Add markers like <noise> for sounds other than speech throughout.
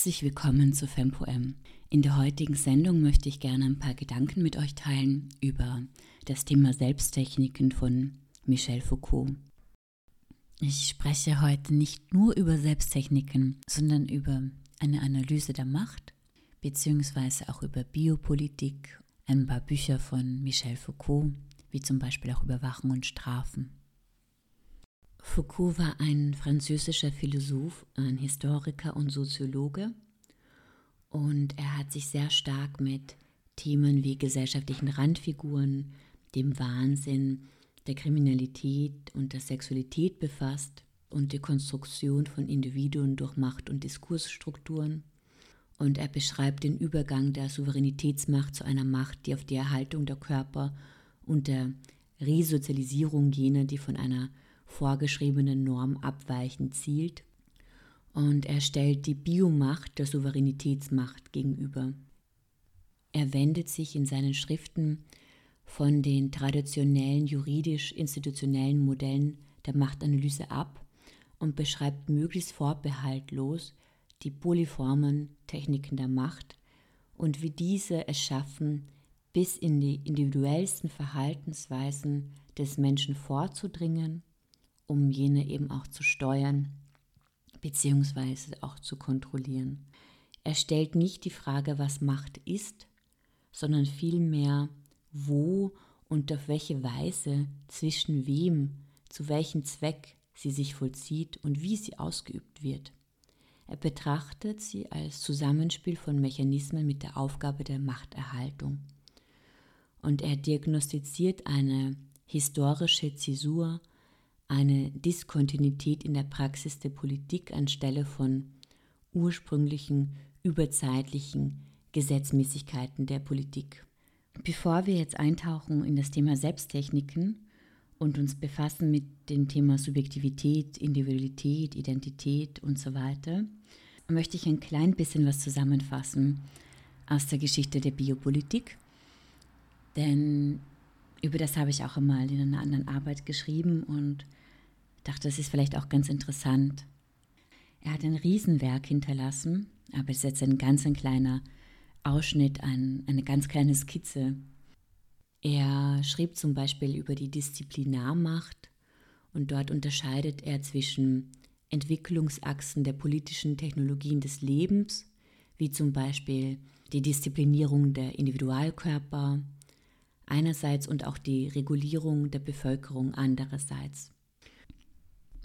Herzlich willkommen zu FemPoem. In der heutigen Sendung möchte ich gerne ein paar Gedanken mit euch teilen über das Thema Selbsttechniken von Michel Foucault. Ich spreche heute nicht nur über Selbsttechniken, sondern über eine Analyse der Macht, beziehungsweise auch über Biopolitik, ein paar Bücher von Michel Foucault, wie zum Beispiel auch Überwachung und Strafen. Foucault war ein französischer Philosoph, ein Historiker und Soziologe und er hat sich sehr stark mit Themen wie gesellschaftlichen Randfiguren, dem Wahnsinn, der Kriminalität und der Sexualität befasst und die Konstruktion von Individuen durch Macht- und Diskursstrukturen. Und er beschreibt den Übergang der Souveränitätsmacht zu einer Macht, die auf die Erhaltung der Körper und der Resozialisierung jener, die von einer vorgeschriebenen Norm abweichend zielt. Und er stellt die Biomacht der Souveränitätsmacht gegenüber. Er wendet sich in seinen Schriften von den traditionellen juridisch-institutionellen Modellen der Machtanalyse ab und beschreibt möglichst vorbehaltlos die polyformen Techniken der Macht und wie diese es schaffen, bis in die individuellsten Verhaltensweisen des Menschen vorzudringen, um jene eben auch zu steuern bzw. auch zu kontrollieren. Er stellt nicht die Frage, was Macht ist, sondern vielmehr, wo und auf welche Weise, zwischen wem, zu welchem Zweck sie sich vollzieht und wie sie ausgeübt wird. Er betrachtet sie als Zusammenspiel von Mechanismen mit der Aufgabe der Machterhaltung. Und er diagnostiziert eine historische Zäsur, eine Diskontinuität in der Praxis der Politik anstelle von ursprünglichen, überzeitlichen Gesetzmäßigkeiten der Politik. Bevor wir jetzt eintauchen in das Thema Selbsttechniken und uns befassen mit dem Thema Subjektivität, Individualität, Identität und so weiter, möchte ich ein klein bisschen was zusammenfassen aus der Geschichte der Biopolitik. Denn über das habe ich auch einmal in einer anderen Arbeit geschrieben und dachte, das ist vielleicht auch ganz interessant. Er hat ein Riesenwerk hinterlassen, aber es ist jetzt ein ganz ein kleiner Ausschnitt, ein, eine ganz kleine Skizze. Er schrieb zum Beispiel über die Disziplinarmacht und dort unterscheidet er zwischen Entwicklungsachsen der politischen Technologien des Lebens, wie zum Beispiel die Disziplinierung der Individualkörper einerseits und auch die Regulierung der Bevölkerung andererseits.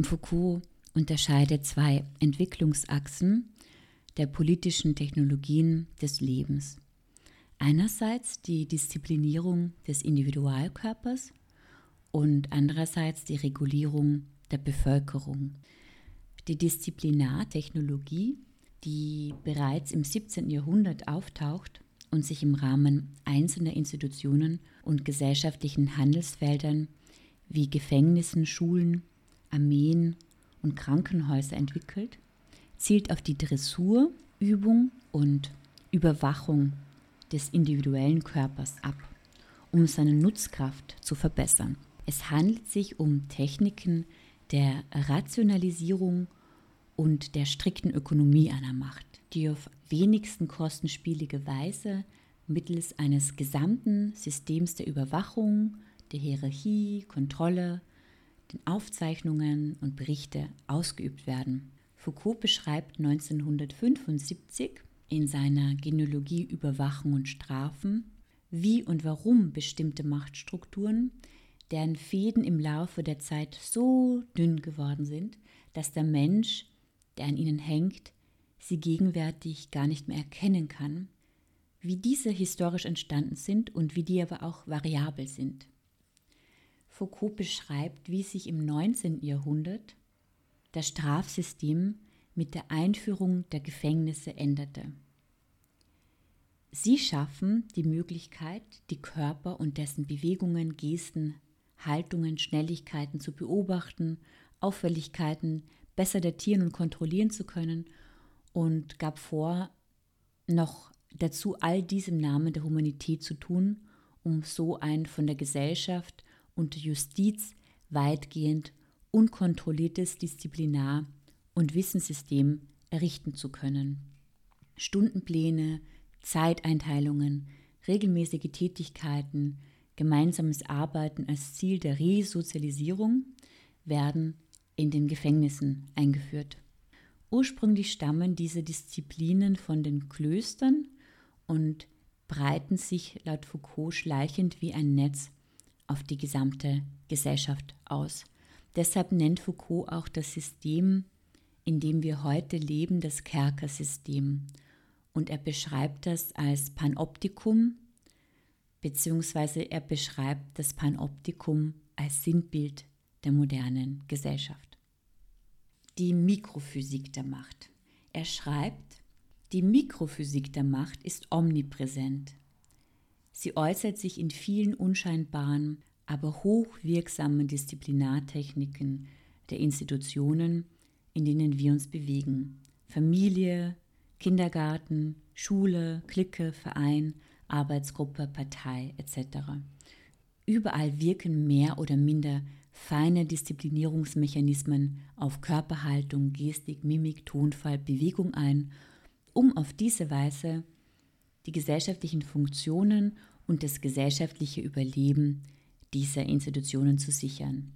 Foucault unterscheidet zwei Entwicklungsachsen der politischen Technologien des Lebens. Einerseits die Disziplinierung des Individualkörpers und andererseits die Regulierung der Bevölkerung. Die Disziplinartechnologie, die bereits im 17. Jahrhundert auftaucht und sich im Rahmen einzelner Institutionen und gesellschaftlichen Handelsfeldern wie Gefängnissen, Schulen, Armeen und Krankenhäuser entwickelt, zielt auf die Dressur, Übung und Überwachung des individuellen Körpers ab, um seine Nutzkraft zu verbessern. Es handelt sich um Techniken der Rationalisierung und der strikten Ökonomie einer Macht, die auf wenigsten kostenspielige Weise mittels eines gesamten Systems der Überwachung, der Hierarchie, Kontrolle, den Aufzeichnungen und Berichte ausgeübt werden. Foucault beschreibt 1975 in seiner Genealogie Überwachung und Strafen, wie und warum bestimmte Machtstrukturen, deren Fäden im Laufe der Zeit so dünn geworden sind, dass der Mensch, der an ihnen hängt, sie gegenwärtig gar nicht mehr erkennen kann, wie diese historisch entstanden sind und wie die aber auch variabel sind. Foucault beschreibt, wie sich im 19. Jahrhundert das Strafsystem mit der Einführung der Gefängnisse änderte. Sie schaffen die Möglichkeit, die Körper und dessen Bewegungen, Gesten, Haltungen, Schnelligkeiten zu beobachten, Auffälligkeiten besser datieren und kontrollieren zu können und gab vor, noch dazu all dies im Namen der Humanität zu tun, um so ein von der Gesellschaft und Justiz weitgehend unkontrolliertes Disziplinar- und Wissenssystem errichten zu können. Stundenpläne, Zeiteinteilungen, regelmäßige Tätigkeiten, gemeinsames Arbeiten als Ziel der Resozialisierung werden in den Gefängnissen eingeführt. Ursprünglich stammen diese Disziplinen von den Klöstern und breiten sich laut Foucault schleichend wie ein Netz auf die gesamte Gesellschaft aus. Deshalb nennt Foucault auch das System, in dem wir heute leben, das Kerkersystem. Und er beschreibt das als Panoptikum, beziehungsweise er beschreibt das Panoptikum als Sinnbild der modernen Gesellschaft. Die Mikrophysik der Macht. Er schreibt, die Mikrophysik der Macht ist omnipräsent. Sie äußert sich in vielen unscheinbaren, aber hochwirksamen Disziplinartechniken der Institutionen, in denen wir uns bewegen. Familie, Kindergarten, Schule, Clique, Verein, Arbeitsgruppe, Partei etc. Überall wirken mehr oder minder feine Disziplinierungsmechanismen auf Körperhaltung, Gestik, Mimik, Tonfall, Bewegung ein um auf diese Weise die gesellschaftlichen Funktionen und das gesellschaftliche Überleben dieser Institutionen zu sichern.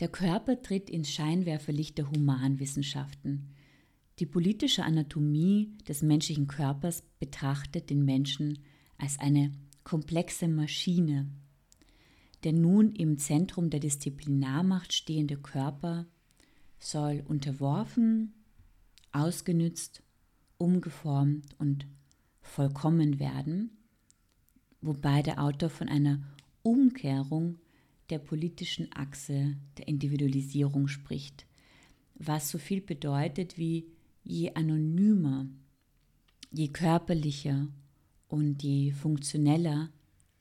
Der Körper tritt ins Scheinwerferlicht der Humanwissenschaften. Die politische Anatomie des menschlichen Körpers betrachtet den Menschen als eine komplexe Maschine. Der nun im Zentrum der Disziplinarmacht stehende Körper soll unterworfen, ausgenützt, umgeformt und vollkommen werden, wobei der Autor von einer Umkehrung der politischen Achse der Individualisierung spricht, was so viel bedeutet wie je anonymer, je körperlicher und je funktioneller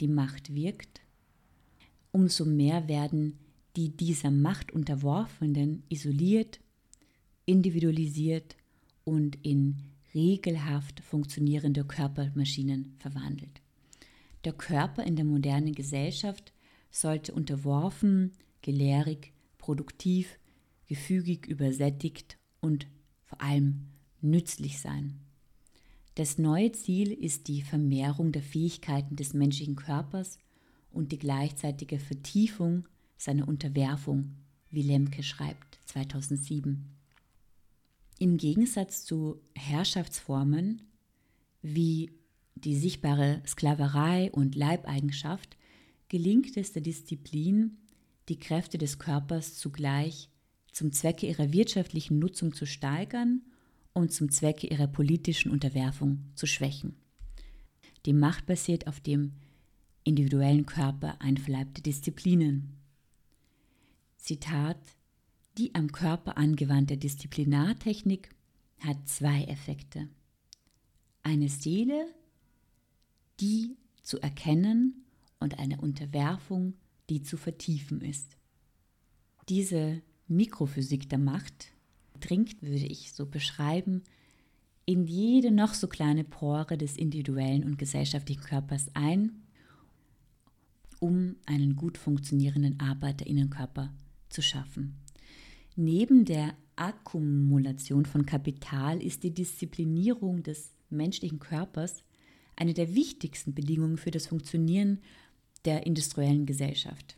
die Macht wirkt, umso mehr werden die dieser Macht unterworfenen isoliert, individualisiert und in regelhaft funktionierende Körpermaschinen verwandelt. Der Körper in der modernen Gesellschaft sollte unterworfen, gelehrig, produktiv, gefügig übersättigt und vor allem nützlich sein. Das neue Ziel ist die Vermehrung der Fähigkeiten des menschlichen Körpers und die gleichzeitige Vertiefung seiner Unterwerfung, wie Lemke schreibt 2007. Im Gegensatz zu Herrschaftsformen wie die sichtbare Sklaverei und Leibeigenschaft gelingt es der Disziplin, die Kräfte des Körpers zugleich zum Zwecke ihrer wirtschaftlichen Nutzung zu steigern und zum Zwecke ihrer politischen Unterwerfung zu schwächen. Die Macht basiert auf dem individuellen Körper einverleibte Disziplinen. Zitat die am Körper angewandte Disziplinartechnik hat zwei Effekte. Eine Seele, die zu erkennen und eine Unterwerfung, die zu vertiefen ist. Diese Mikrophysik der Macht dringt, würde ich so beschreiben, in jede noch so kleine Pore des individuellen und gesellschaftlichen Körpers ein, um einen gut funktionierenden Arbeiterinnnenkörper zu schaffen. Neben der Akkumulation von Kapital ist die Disziplinierung des menschlichen Körpers eine der wichtigsten Bedingungen für das Funktionieren der industriellen Gesellschaft.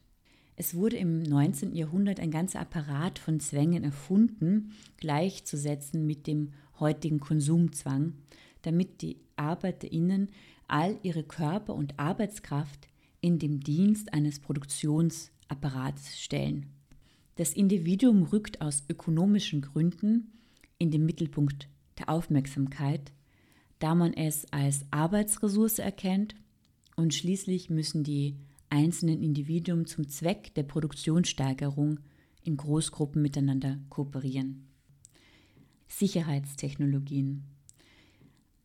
Es wurde im 19. Jahrhundert ein ganzer Apparat von Zwängen erfunden, gleichzusetzen mit dem heutigen Konsumzwang, damit die Arbeiterinnen all ihre Körper und Arbeitskraft in dem Dienst eines Produktionsapparats stellen. Das Individuum rückt aus ökonomischen Gründen in den Mittelpunkt der Aufmerksamkeit, da man es als Arbeitsressource erkennt und schließlich müssen die einzelnen Individuen zum Zweck der Produktionssteigerung in Großgruppen miteinander kooperieren. Sicherheitstechnologien.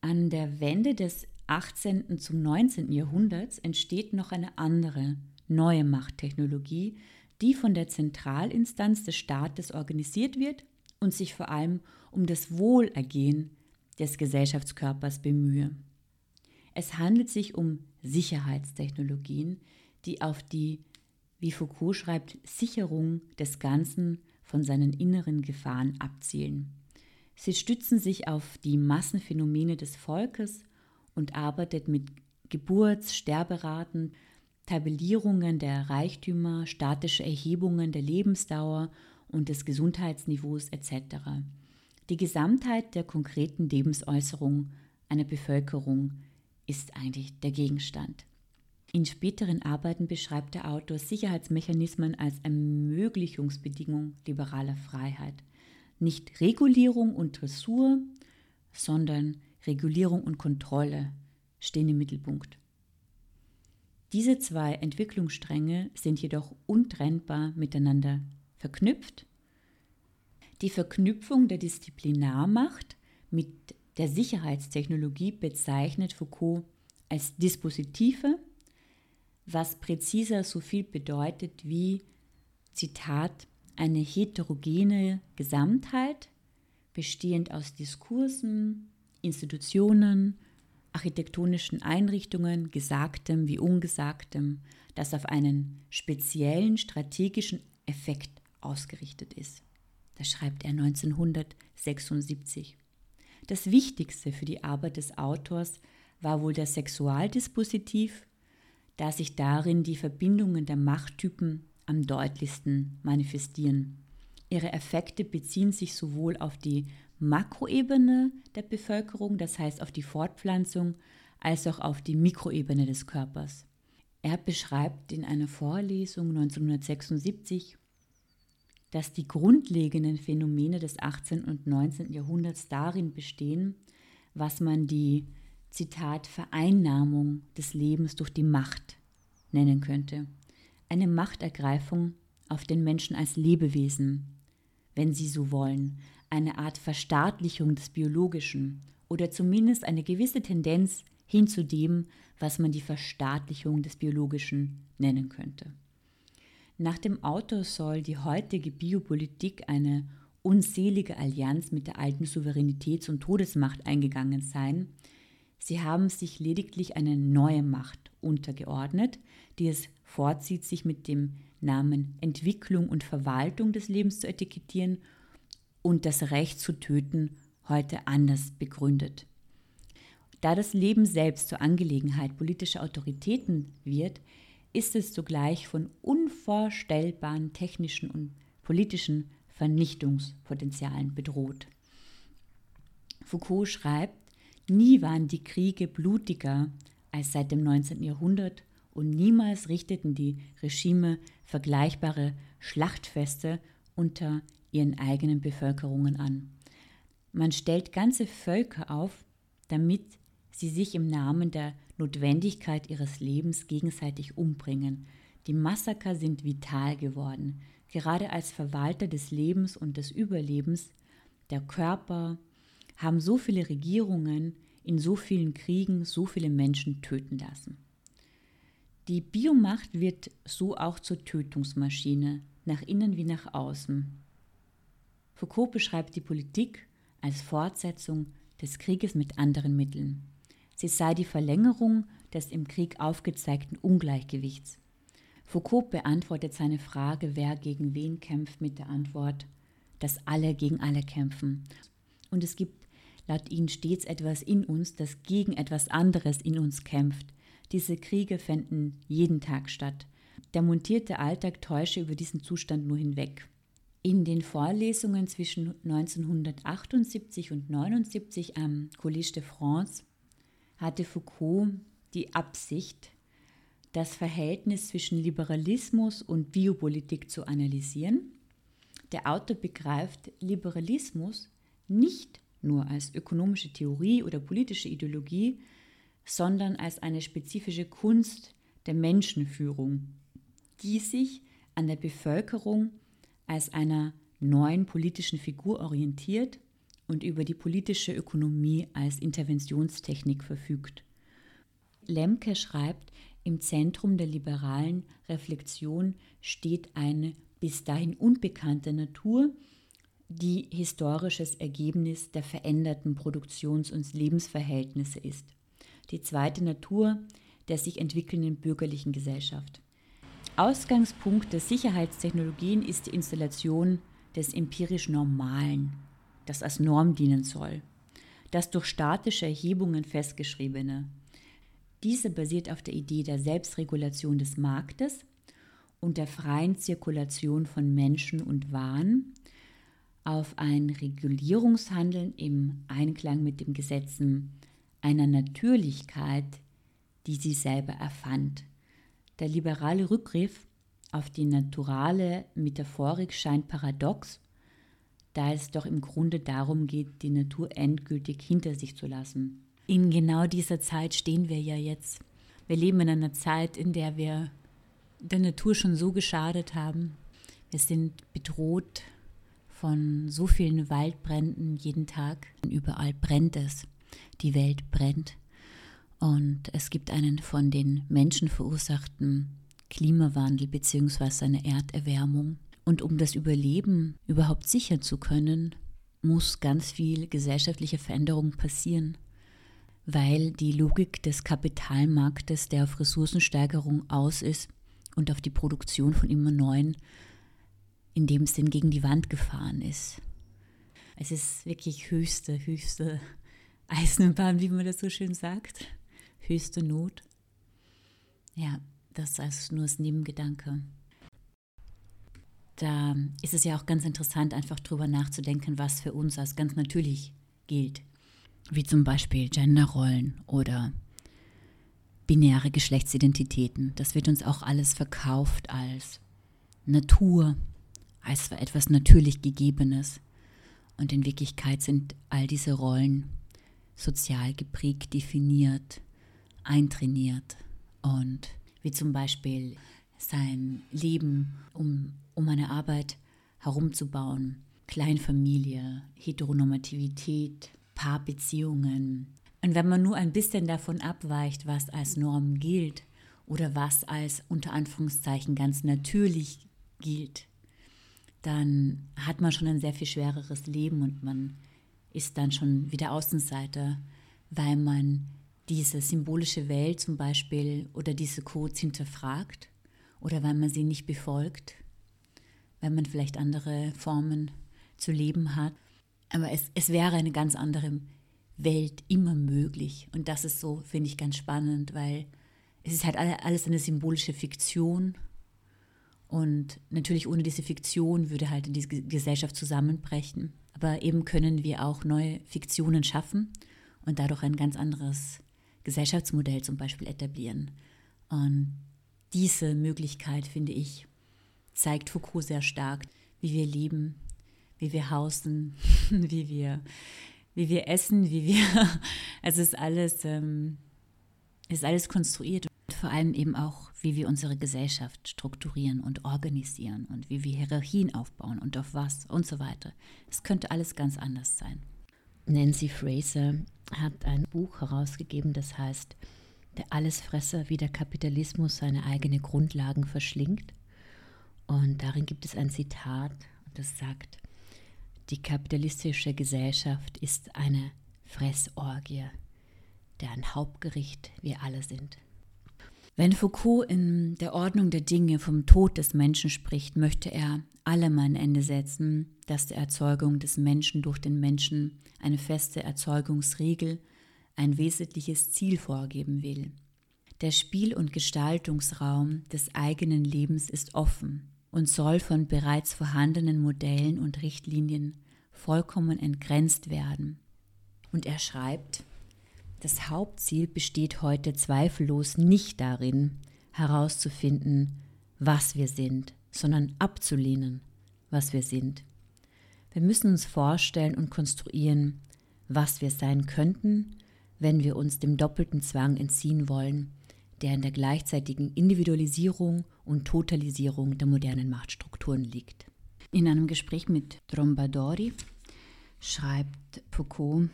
An der Wende des 18. zum 19. Jahrhunderts entsteht noch eine andere, neue Machttechnologie, die von der Zentralinstanz des Staates organisiert wird und sich vor allem um das Wohlergehen des Gesellschaftskörpers bemühe. Es handelt sich um Sicherheitstechnologien, die auf die, wie Foucault schreibt, Sicherung des Ganzen von seinen inneren Gefahren abzielen. Sie stützen sich auf die Massenphänomene des Volkes und arbeitet mit Geburts-, Sterberaten, Tabellierungen der Reichtümer, statische Erhebungen der Lebensdauer und des Gesundheitsniveaus etc. Die Gesamtheit der konkreten Lebensäußerung einer Bevölkerung ist eigentlich der Gegenstand. In späteren Arbeiten beschreibt der Autor Sicherheitsmechanismen als Ermöglichungsbedingung liberaler Freiheit. Nicht Regulierung und Dressur, sondern Regulierung und Kontrolle stehen im Mittelpunkt. Diese zwei Entwicklungsstränge sind jedoch untrennbar miteinander verknüpft. Die Verknüpfung der Disziplinarmacht mit der Sicherheitstechnologie bezeichnet Foucault als Dispositive, was präziser so viel bedeutet wie, Zitat, eine heterogene Gesamtheit, bestehend aus Diskursen, Institutionen, architektonischen Einrichtungen, Gesagtem wie Ungesagtem, das auf einen speziellen strategischen Effekt ausgerichtet ist. Das schreibt er 1976. Das Wichtigste für die Arbeit des Autors war wohl der Sexualdispositiv, da sich darin die Verbindungen der Machttypen am deutlichsten manifestieren. Ihre Effekte beziehen sich sowohl auf die Makroebene der Bevölkerung, das heißt auf die Fortpflanzung, als auch auf die Mikroebene des Körpers. Er beschreibt in einer Vorlesung 1976, dass die grundlegenden Phänomene des 18. und 19. Jahrhunderts darin bestehen, was man die Zitat Vereinnahmung des Lebens durch die Macht nennen könnte eine Machtergreifung auf den Menschen als Lebewesen, wenn Sie so wollen, eine Art Verstaatlichung des Biologischen oder zumindest eine gewisse Tendenz hin zu dem, was man die Verstaatlichung des Biologischen nennen könnte. Nach dem Autor soll die heutige Biopolitik eine unselige Allianz mit der alten Souveränitäts- und Todesmacht eingegangen sein. Sie haben sich lediglich eine neue Macht untergeordnet, die es vorzieht, sich mit dem Namen Entwicklung und Verwaltung des Lebens zu etikettieren und das Recht zu töten heute anders begründet. Da das Leben selbst zur Angelegenheit politischer Autoritäten wird, ist es zugleich von unvorstellbaren technischen und politischen Vernichtungspotenzialen bedroht. Foucault schreibt, nie waren die Kriege blutiger als seit dem 19. Jahrhundert und niemals richteten die Regime vergleichbare Schlachtfeste unter ihren eigenen Bevölkerungen an. Man stellt ganze Völker auf, damit sie sich im Namen der Notwendigkeit ihres Lebens gegenseitig umbringen. Die Massaker sind vital geworden, gerade als Verwalter des Lebens und des Überlebens. Der Körper haben so viele Regierungen in so vielen Kriegen so viele Menschen töten lassen. Die Biomacht wird so auch zur Tötungsmaschine, nach innen wie nach außen. Foucault beschreibt die Politik als Fortsetzung des Krieges mit anderen Mitteln. Sie sei die Verlängerung des im Krieg aufgezeigten Ungleichgewichts. Foucault beantwortet seine Frage, wer gegen wen kämpft, mit der Antwort, dass alle gegen alle kämpfen. Und es gibt laut ihnen stets etwas in uns, das gegen etwas anderes in uns kämpft, diese Kriege fänden jeden Tag statt. Der montierte Alltag täusche über diesen Zustand nur hinweg. In den Vorlesungen zwischen 1978 und 1979 am Collège de France hatte Foucault die Absicht, das Verhältnis zwischen Liberalismus und Biopolitik zu analysieren. Der Autor begreift Liberalismus nicht nur als ökonomische Theorie oder politische Ideologie, sondern als eine spezifische Kunst der Menschenführung, die sich an der Bevölkerung als einer neuen politischen Figur orientiert und über die politische Ökonomie als Interventionstechnik verfügt. Lemke schreibt, im Zentrum der liberalen Reflexion steht eine bis dahin unbekannte Natur, die historisches Ergebnis der veränderten Produktions- und Lebensverhältnisse ist die zweite Natur der sich entwickelnden bürgerlichen Gesellschaft. Ausgangspunkt der Sicherheitstechnologien ist die Installation des empirisch Normalen. das als Norm dienen soll. Das durch statische Erhebungen festgeschriebene. Diese basiert auf der Idee der Selbstregulation des Marktes und der freien Zirkulation von Menschen und Waren, auf ein Regulierungshandeln im Einklang mit den Gesetzen einer Natürlichkeit, die sie selber erfand. Der liberale Rückgriff auf die naturale Metaphorik scheint paradox, da es doch im Grunde darum geht, die Natur endgültig hinter sich zu lassen. In genau dieser Zeit stehen wir ja jetzt. Wir leben in einer Zeit, in der wir der Natur schon so geschadet haben. Wir sind bedroht von so vielen Waldbränden jeden Tag. Überall brennt es. Die Welt brennt. Und es gibt einen von den Menschen verursachten Klimawandel bzw. eine Erderwärmung. Und um das Überleben überhaupt sichern zu können, muss ganz viel gesellschaftliche Veränderung passieren, weil die Logik des Kapitalmarktes, der auf Ressourcensteigerung aus ist und auf die Produktion von immer neuen, in dem Sinn gegen die Wand gefahren ist. Es ist wirklich höchste, höchste Eisenbahn, wie man das so schön sagt. Höchste Not. Ja, das ist nur das Nebengedanke. Da ist es ja auch ganz interessant, einfach drüber nachzudenken, was für uns als ganz natürlich gilt. Wie zum Beispiel Genderrollen oder binäre Geschlechtsidentitäten. Das wird uns auch alles verkauft als Natur, als etwas natürlich Gegebenes. Und in Wirklichkeit sind all diese Rollen sozial geprägt, definiert, eintrainiert und wie zum Beispiel sein Leben um, um eine Arbeit herumzubauen, Kleinfamilie, Heteronormativität, Paarbeziehungen. Und wenn man nur ein bisschen davon abweicht, was als Norm gilt oder was als unter Anführungszeichen ganz natürlich gilt, dann hat man schon ein sehr viel schwereres Leben und man ist dann schon wieder Außenseiter, weil man diese symbolische Welt zum Beispiel oder diese Codes hinterfragt oder weil man sie nicht befolgt, weil man vielleicht andere Formen zu leben hat. Aber es, es wäre eine ganz andere Welt immer möglich. Und das ist so, finde ich, ganz spannend, weil es ist halt alles eine symbolische Fiktion und natürlich ohne diese Fiktion würde halt die Gesellschaft zusammenbrechen. Aber eben können wir auch neue Fiktionen schaffen und dadurch ein ganz anderes Gesellschaftsmodell zum Beispiel etablieren. Und diese Möglichkeit, finde ich, zeigt Foucault sehr stark, wie wir leben, wie wir hausen, <laughs> wie wir, wie wir essen, wie wir, also <laughs> es ist alles, ähm, ist alles konstruiert und vor allem eben auch wie wir unsere Gesellschaft strukturieren und organisieren und wie wir Hierarchien aufbauen und auf was und so weiter. Es könnte alles ganz anders sein. Nancy Fraser hat ein Buch herausgegeben, das heißt Der Allesfresser, wie der Kapitalismus seine eigenen Grundlagen verschlingt. Und darin gibt es ein Zitat, das sagt, die kapitalistische Gesellschaft ist eine Fressorgie, deren Hauptgericht wir alle sind. Wenn Foucault in der Ordnung der Dinge vom Tod des Menschen spricht, möchte er allem ein Ende setzen, das der Erzeugung des Menschen durch den Menschen eine feste Erzeugungsregel, ein wesentliches Ziel vorgeben will. Der Spiel- und Gestaltungsraum des eigenen Lebens ist offen und soll von bereits vorhandenen Modellen und Richtlinien vollkommen entgrenzt werden. Und er schreibt, das Hauptziel besteht heute zweifellos nicht darin, herauszufinden, was wir sind, sondern abzulehnen, was wir sind. Wir müssen uns vorstellen und konstruieren, was wir sein könnten, wenn wir uns dem doppelten Zwang entziehen wollen, der in der gleichzeitigen Individualisierung und Totalisierung der modernen Machtstrukturen liegt. In einem Gespräch mit Trombadori schreibt Foucault,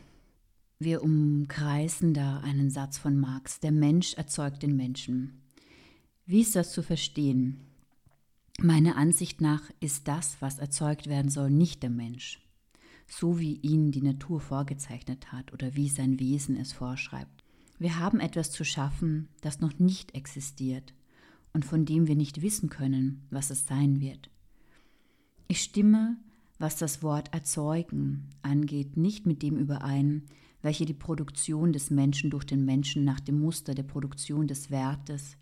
wir umkreisen da einen Satz von Marx. Der Mensch erzeugt den Menschen. Wie ist das zu verstehen? Meiner Ansicht nach ist das, was erzeugt werden soll, nicht der Mensch, so wie ihn die Natur vorgezeichnet hat oder wie sein Wesen es vorschreibt. Wir haben etwas zu schaffen, das noch nicht existiert und von dem wir nicht wissen können, was es sein wird. Ich stimme was das Wort erzeugen angeht, nicht mit dem überein, welche die Produktion des Menschen durch den Menschen nach dem Muster der Produktion des Wertes,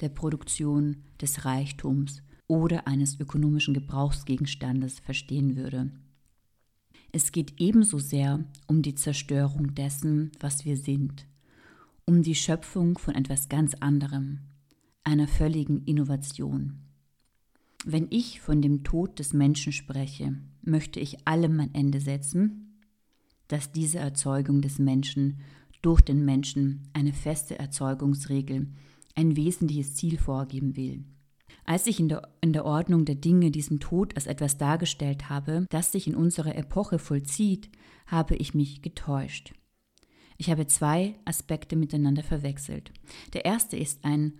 der Produktion des Reichtums oder eines ökonomischen Gebrauchsgegenstandes verstehen würde. Es geht ebenso sehr um die Zerstörung dessen, was wir sind, um die Schöpfung von etwas ganz anderem, einer völligen Innovation. Wenn ich von dem Tod des Menschen spreche, möchte ich allem ein Ende setzen, dass diese Erzeugung des Menschen durch den Menschen eine feste Erzeugungsregel, ein wesentliches Ziel vorgeben will. Als ich in der, in der Ordnung der Dinge diesen Tod als etwas dargestellt habe, das sich in unserer Epoche vollzieht, habe ich mich getäuscht. Ich habe zwei Aspekte miteinander verwechselt. Der erste ist ein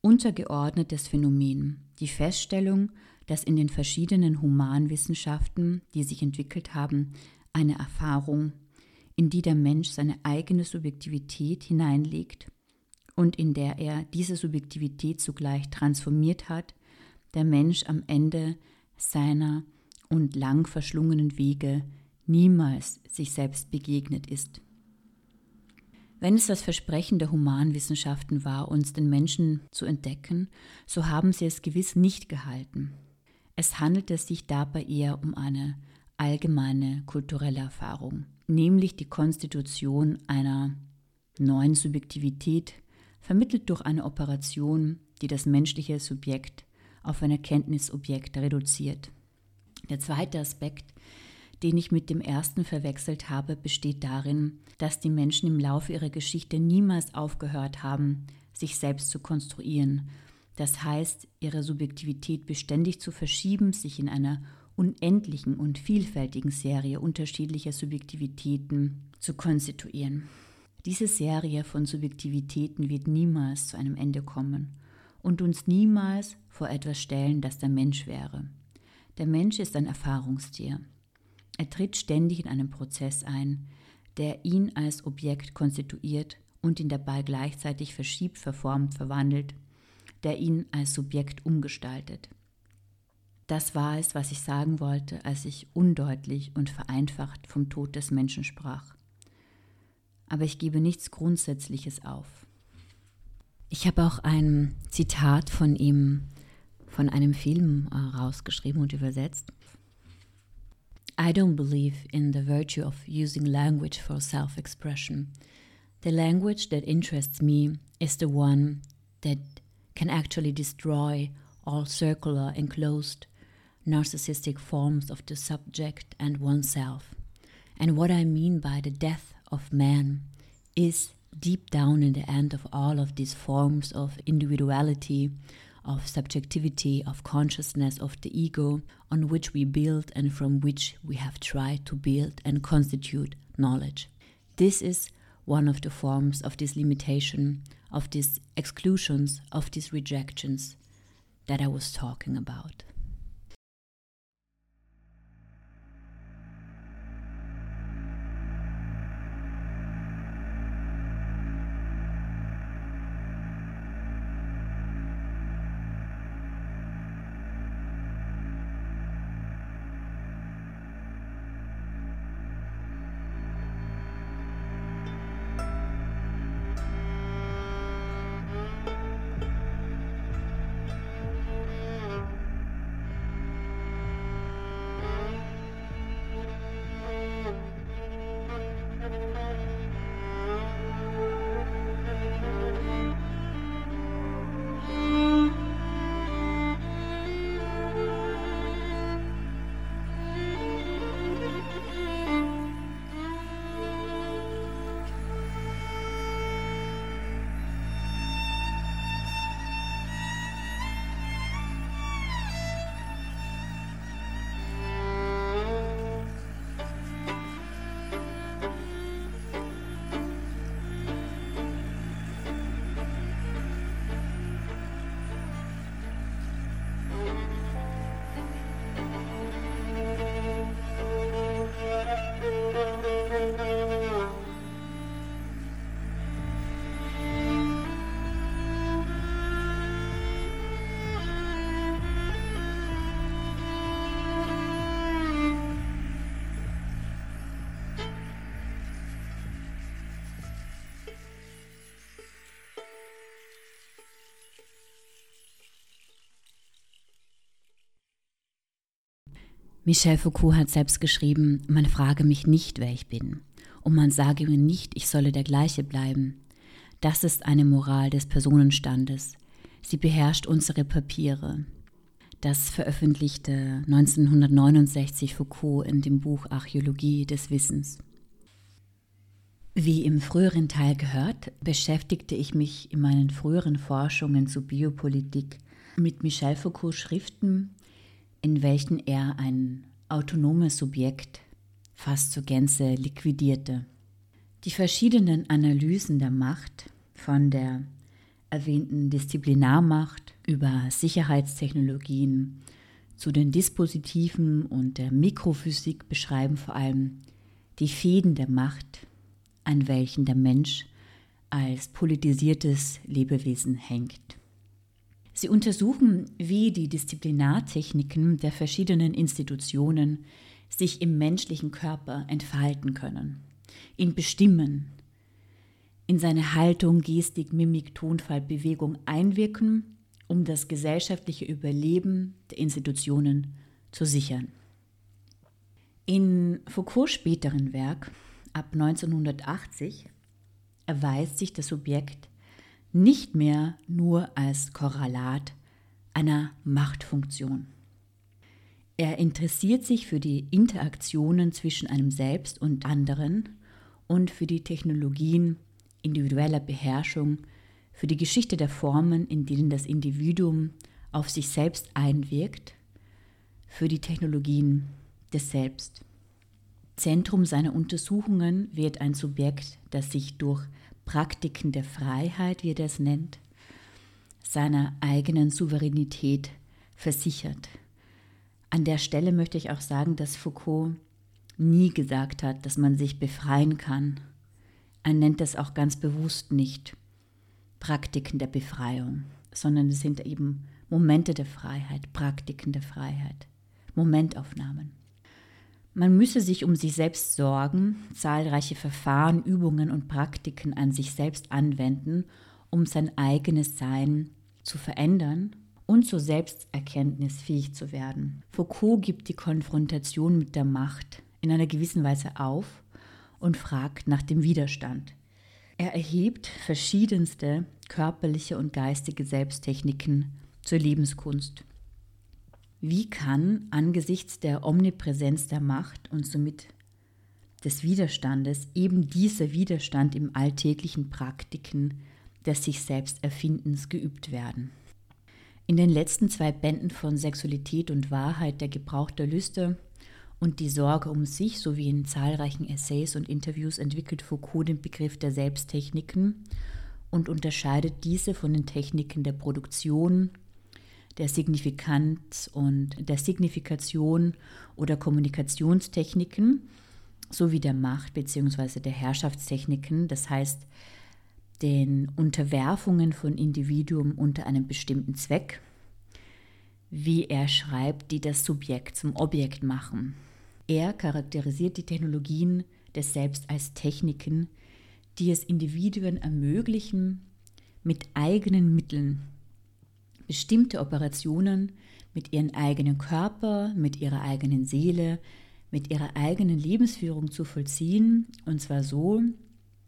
untergeordnetes Phänomen, die Feststellung, dass in den verschiedenen Humanwissenschaften, die sich entwickelt haben, eine Erfahrung, in die der Mensch seine eigene Subjektivität hineinlegt und in der er diese Subjektivität zugleich transformiert hat, der Mensch am Ende seiner und lang verschlungenen Wege niemals sich selbst begegnet ist. Wenn es das Versprechen der Humanwissenschaften war, uns den Menschen zu entdecken, so haben sie es gewiss nicht gehalten. Es handelte sich dabei eher um eine allgemeine kulturelle Erfahrung, nämlich die Konstitution einer neuen Subjektivität, vermittelt durch eine Operation, die das menschliche Subjekt auf ein Erkenntnisobjekt reduziert. Der zweite Aspekt den ich mit dem ersten verwechselt habe, besteht darin, dass die Menschen im Laufe ihrer Geschichte niemals aufgehört haben, sich selbst zu konstruieren. Das heißt, ihre Subjektivität beständig zu verschieben, sich in einer unendlichen und vielfältigen Serie unterschiedlicher Subjektivitäten zu konstituieren. Diese Serie von Subjektivitäten wird niemals zu einem Ende kommen und uns niemals vor etwas stellen, das der Mensch wäre. Der Mensch ist ein Erfahrungstier. Er tritt ständig in einen Prozess ein, der ihn als Objekt konstituiert und ihn dabei gleichzeitig verschiebt, verformt, verwandelt, der ihn als Subjekt umgestaltet. Das war es, was ich sagen wollte, als ich undeutlich und vereinfacht vom Tod des Menschen sprach. Aber ich gebe nichts Grundsätzliches auf. Ich habe auch ein Zitat von ihm von einem Film äh, rausgeschrieben und übersetzt. I don't believe in the virtue of using language for self expression. The language that interests me is the one that can actually destroy all circular, enclosed, narcissistic forms of the subject and oneself. And what I mean by the death of man is deep down in the end of all of these forms of individuality, of subjectivity, of consciousness, of the ego, on which we build and from which we have tried to build and constitute knowledge. This is one of the forms of this limitation, of these exclusions, of these rejections that I was talking about. Michel Foucault hat selbst geschrieben, man frage mich nicht, wer ich bin, und man sage mir nicht, ich solle der gleiche bleiben. Das ist eine Moral des Personenstandes. Sie beherrscht unsere Papiere. Das veröffentlichte 1969 Foucault in dem Buch Archäologie des Wissens. Wie im früheren Teil gehört, beschäftigte ich mich in meinen früheren Forschungen zu Biopolitik mit Michel Foucaults Schriften, in welchen er ein autonomes Subjekt fast zur Gänze liquidierte. Die verschiedenen Analysen der Macht, von der erwähnten Disziplinarmacht über Sicherheitstechnologien zu den Dispositiven und der Mikrophysik beschreiben vor allem die Fäden der Macht, an welchen der Mensch als politisiertes Lebewesen hängt. Sie untersuchen, wie die Disziplinartechniken der verschiedenen Institutionen sich im menschlichen Körper entfalten können, ihn bestimmen, in seine Haltung, Gestik, Mimik, Tonfall, Bewegung einwirken, um das gesellschaftliche Überleben der Institutionen zu sichern. In Foucaults späteren Werk ab 1980 erweist sich das Subjekt nicht mehr nur als Korrelat einer Machtfunktion. Er interessiert sich für die Interaktionen zwischen einem Selbst und anderen und für die Technologien individueller Beherrschung, für die Geschichte der Formen, in denen das Individuum auf sich selbst einwirkt, für die Technologien des Selbst. Zentrum seiner Untersuchungen wird ein Subjekt, das sich durch Praktiken der Freiheit, wie er das nennt, seiner eigenen Souveränität versichert. An der Stelle möchte ich auch sagen, dass Foucault nie gesagt hat, dass man sich befreien kann. Er nennt das auch ganz bewusst nicht Praktiken der Befreiung, sondern es sind eben Momente der Freiheit, Praktiken der Freiheit, Momentaufnahmen. Man müsse sich um sich selbst sorgen, zahlreiche Verfahren, Übungen und Praktiken an sich selbst anwenden, um sein eigenes Sein zu verändern und zur Selbsterkenntnis fähig zu werden. Foucault gibt die Konfrontation mit der Macht in einer gewissen Weise auf und fragt nach dem Widerstand. Er erhebt verschiedenste körperliche und geistige Selbsttechniken zur Lebenskunst. Wie kann angesichts der Omnipräsenz der Macht und somit des Widerstandes eben dieser Widerstand im alltäglichen Praktiken des sich selbst Erfindens geübt werden? In den letzten zwei Bänden von Sexualität und Wahrheit, der Gebrauch der Lüste und die Sorge um sich sowie in zahlreichen Essays und Interviews entwickelt Foucault den Begriff der Selbsttechniken und unterscheidet diese von den Techniken der Produktion, der Signifikanz und der Signifikation oder Kommunikationstechniken sowie der Macht bzw. der Herrschaftstechniken, das heißt den Unterwerfungen von Individuen unter einem bestimmten Zweck, wie er schreibt, die das Subjekt zum Objekt machen. Er charakterisiert die Technologien des Selbst als Techniken, die es Individuen ermöglichen, mit eigenen Mitteln bestimmte Operationen mit ihrem eigenen Körper, mit ihrer eigenen Seele, mit ihrer eigenen Lebensführung zu vollziehen, und zwar so,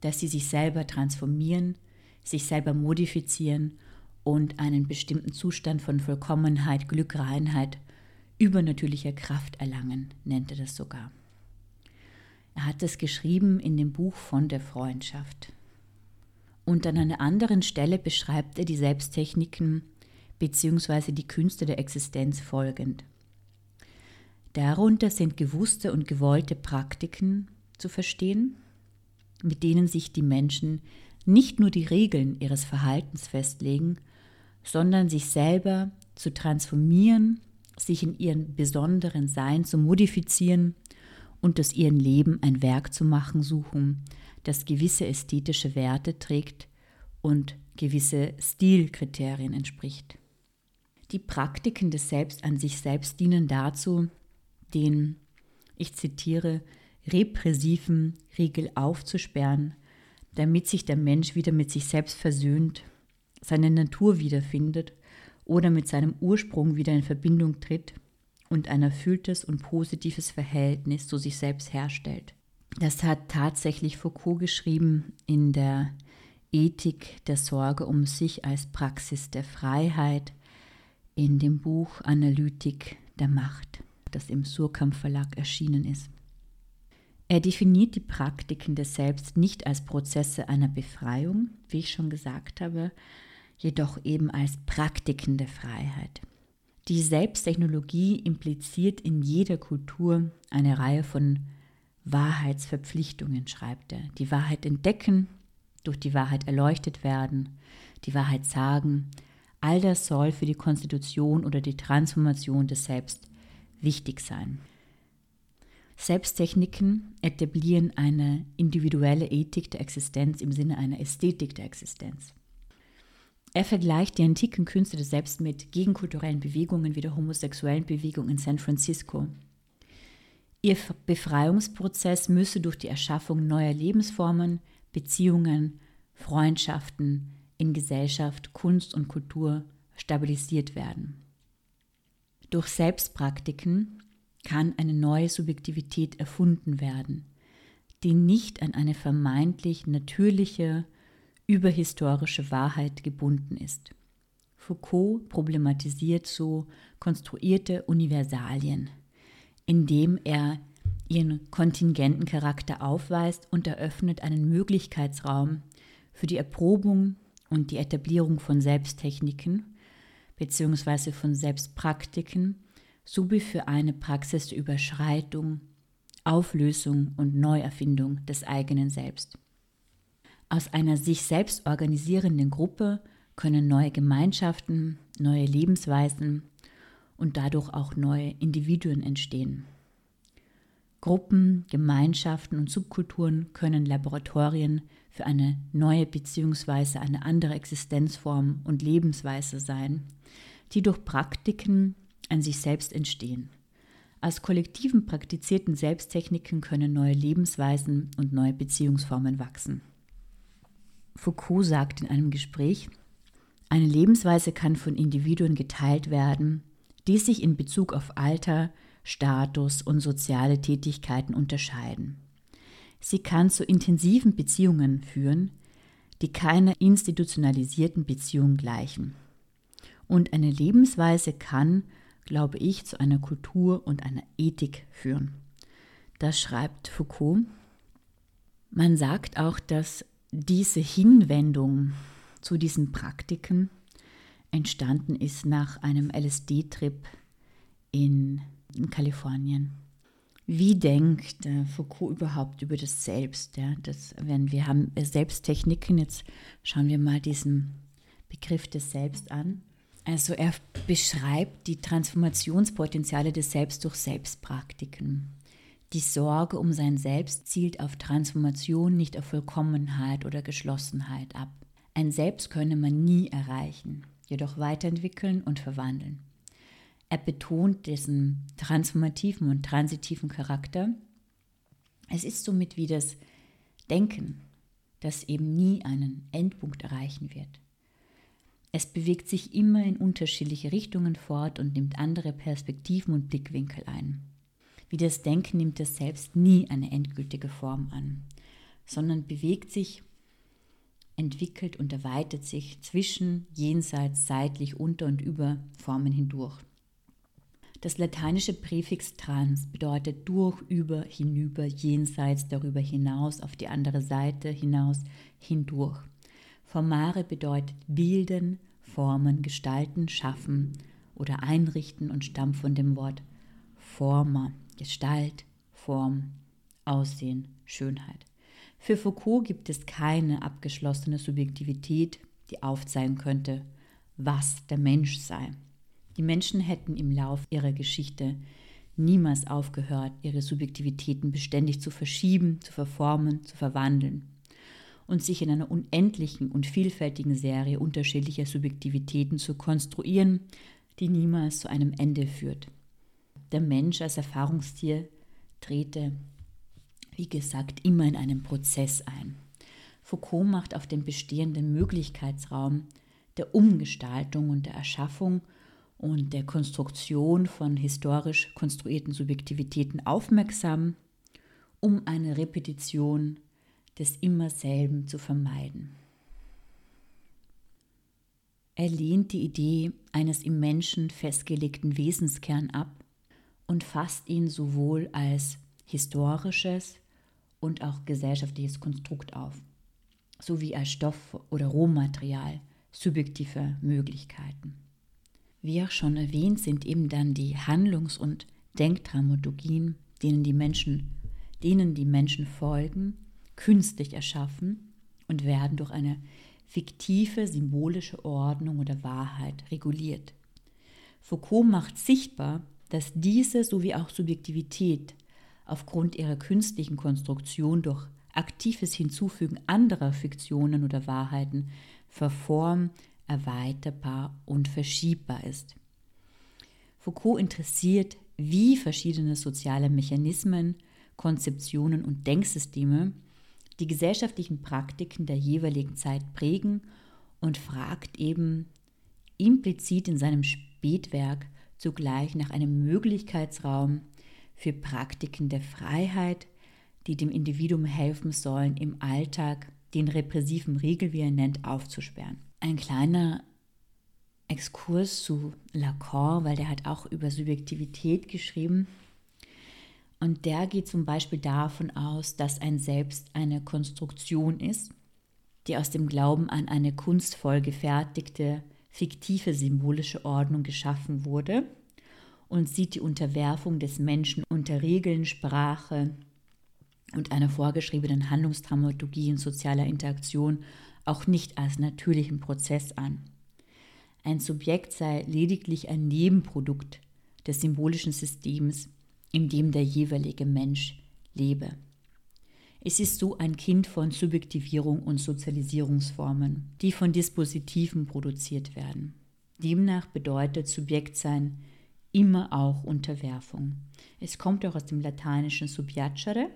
dass sie sich selber transformieren, sich selber modifizieren und einen bestimmten Zustand von Vollkommenheit, Glück, Reinheit, übernatürlicher Kraft erlangen, nennt er das sogar. Er hat es geschrieben in dem Buch von der Freundschaft. Und an einer anderen Stelle beschreibt er die Selbsttechniken bzw. die Künste der Existenz folgend. Darunter sind gewusste und gewollte Praktiken zu verstehen, mit denen sich die Menschen nicht nur die Regeln ihres Verhaltens festlegen, sondern sich selber zu transformieren, sich in ihrem besonderen Sein zu modifizieren und aus ihrem Leben ein Werk zu machen suchen, das gewisse ästhetische Werte trägt und gewisse Stilkriterien entspricht. Die Praktiken des Selbst an sich selbst dienen dazu, den, ich zitiere, repressiven Riegel aufzusperren, damit sich der Mensch wieder mit sich selbst versöhnt, seine Natur wiederfindet oder mit seinem Ursprung wieder in Verbindung tritt und ein erfülltes und positives Verhältnis zu sich selbst herstellt. Das hat tatsächlich Foucault geschrieben in der Ethik der Sorge um sich als Praxis der Freiheit in dem Buch Analytik der Macht, das im Surkamp Verlag erschienen ist. Er definiert die Praktiken des Selbst nicht als Prozesse einer Befreiung, wie ich schon gesagt habe, jedoch eben als Praktiken der Freiheit. Die Selbsttechnologie impliziert in jeder Kultur eine Reihe von Wahrheitsverpflichtungen, schreibt er. Die Wahrheit entdecken, durch die Wahrheit erleuchtet werden, die Wahrheit sagen. All das soll für die Konstitution oder die Transformation des Selbst wichtig sein. Selbsttechniken etablieren eine individuelle Ethik der Existenz im Sinne einer Ästhetik der Existenz. Er vergleicht die antiken Künste des Selbst mit gegenkulturellen Bewegungen wie der homosexuellen Bewegung in San Francisco. Ihr Befreiungsprozess müsse durch die Erschaffung neuer Lebensformen, Beziehungen, Freundschaften in Gesellschaft, Kunst und Kultur stabilisiert werden. Durch Selbstpraktiken kann eine neue Subjektivität erfunden werden, die nicht an eine vermeintlich natürliche überhistorische Wahrheit gebunden ist. Foucault problematisiert so konstruierte Universalien, indem er ihren kontingenten Charakter aufweist und eröffnet einen Möglichkeitsraum für die Erprobung und die Etablierung von Selbsttechniken bzw. von Selbstpraktiken sowie für eine Praxis der Überschreitung, Auflösung und Neuerfindung des eigenen Selbst. Aus einer sich selbst organisierenden Gruppe können neue Gemeinschaften, neue Lebensweisen und dadurch auch neue Individuen entstehen. Gruppen, Gemeinschaften und Subkulturen können Laboratorien für eine neue bzw. eine andere Existenzform und Lebensweise sein, die durch Praktiken an sich selbst entstehen. Aus kollektiven praktizierten Selbsttechniken können neue Lebensweisen und neue Beziehungsformen wachsen. Foucault sagt in einem Gespräch, eine Lebensweise kann von Individuen geteilt werden, die sich in Bezug auf Alter, Status und soziale Tätigkeiten unterscheiden. Sie kann zu intensiven Beziehungen führen, die keiner institutionalisierten Beziehung gleichen. Und eine Lebensweise kann, glaube ich, zu einer Kultur und einer Ethik führen. Das schreibt Foucault. Man sagt auch, dass diese Hinwendung zu diesen Praktiken entstanden ist nach einem LSD-Trip in, in, Kalifornien. Wie denkt äh, Foucault überhaupt über das Selbst? Ja? Das, wenn wir haben Selbsttechniken, jetzt schauen wir mal diesen Begriff des Selbst an. Also er beschreibt die Transformationspotenziale des Selbst durch Selbstpraktiken. Die Sorge um sein Selbst zielt auf Transformation, nicht auf Vollkommenheit oder Geschlossenheit ab. Ein Selbst könne man nie erreichen, jedoch weiterentwickeln und verwandeln. Er betont diesen transformativen und transitiven Charakter. Es ist somit wie das Denken, das eben nie einen Endpunkt erreichen wird. Es bewegt sich immer in unterschiedliche Richtungen fort und nimmt andere Perspektiven und Blickwinkel ein. Wie das Denken nimmt es selbst nie eine endgültige Form an, sondern bewegt sich, entwickelt und erweitert sich zwischen, jenseits, seitlich, unter und über Formen hindurch. Das lateinische Präfix trans bedeutet durch, über, hinüber, jenseits, darüber hinaus, auf die andere Seite hinaus, hindurch. Formare bedeutet bilden, formen, gestalten, schaffen oder einrichten und stammt von dem Wort forma, Gestalt, Form, Aussehen, Schönheit. Für Foucault gibt es keine abgeschlossene Subjektivität, die aufzeigen könnte, was der Mensch sei. Die Menschen hätten im Lauf ihrer Geschichte niemals aufgehört, ihre Subjektivitäten beständig zu verschieben, zu verformen, zu verwandeln und sich in einer unendlichen und vielfältigen Serie unterschiedlicher Subjektivitäten zu konstruieren, die niemals zu einem Ende führt der Mensch als Erfahrungstier trete, wie gesagt, immer in einen Prozess ein. Foucault macht auf den bestehenden Möglichkeitsraum der Umgestaltung und der Erschaffung und der Konstruktion von historisch konstruierten Subjektivitäten aufmerksam, um eine Repetition des Immerselben zu vermeiden. Er lehnt die Idee eines im Menschen festgelegten Wesenskern ab und fasst ihn sowohl als historisches und auch gesellschaftliches Konstrukt auf, sowie als Stoff- oder Rohmaterial subjektiver Möglichkeiten. Wie auch schon erwähnt, sind eben dann die Handlungs- und Denkdramaturgien, denen die Menschen, denen die Menschen folgen, künstlich erschaffen und werden durch eine fiktive symbolische Ordnung oder Wahrheit reguliert. Foucault macht sichtbar, dass diese sowie auch Subjektivität aufgrund ihrer künstlichen Konstruktion durch aktives Hinzufügen anderer Fiktionen oder Wahrheiten verform, erweiterbar und verschiebbar ist. Foucault interessiert, wie verschiedene soziale Mechanismen, Konzeptionen und Denksysteme die gesellschaftlichen Praktiken der jeweiligen Zeit prägen und fragt eben implizit in seinem Spätwerk zugleich nach einem Möglichkeitsraum für Praktiken der Freiheit, die dem Individuum helfen sollen, im Alltag den repressiven Riegel, wie er nennt, aufzusperren. Ein kleiner Exkurs zu Lacan, weil der hat auch über Subjektivität geschrieben. Und der geht zum Beispiel davon aus, dass ein Selbst eine Konstruktion ist, die aus dem Glauben an eine kunstvoll gefertigte, fiktive symbolische Ordnung geschaffen wurde und sieht die Unterwerfung des Menschen unter Regeln, Sprache und einer vorgeschriebenen Handlungsdramaturgie in sozialer Interaktion auch nicht als natürlichen Prozess an. Ein Subjekt sei lediglich ein Nebenprodukt des symbolischen Systems, in dem der jeweilige Mensch lebe. Es ist so ein Kind von Subjektivierung und Sozialisierungsformen, die von Dispositiven produziert werden. Demnach bedeutet Subjektsein immer auch Unterwerfung. Es kommt auch aus dem lateinischen subjacere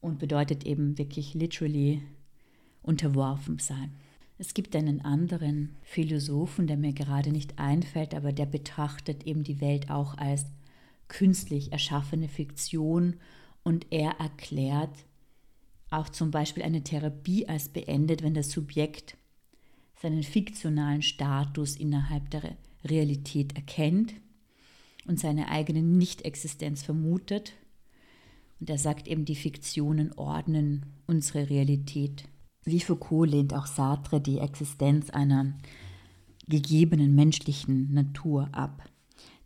und bedeutet eben wirklich literally unterworfen sein. Es gibt einen anderen Philosophen, der mir gerade nicht einfällt, aber der betrachtet eben die Welt auch als künstlich erschaffene Fiktion und er erklärt auch zum Beispiel eine Therapie als beendet, wenn das Subjekt seinen fiktionalen Status innerhalb der Realität erkennt und seine eigene Nichtexistenz vermutet. Und er sagt eben, die Fiktionen ordnen unsere Realität. Wie Foucault lehnt auch Sartre die Existenz einer gegebenen menschlichen Natur ab.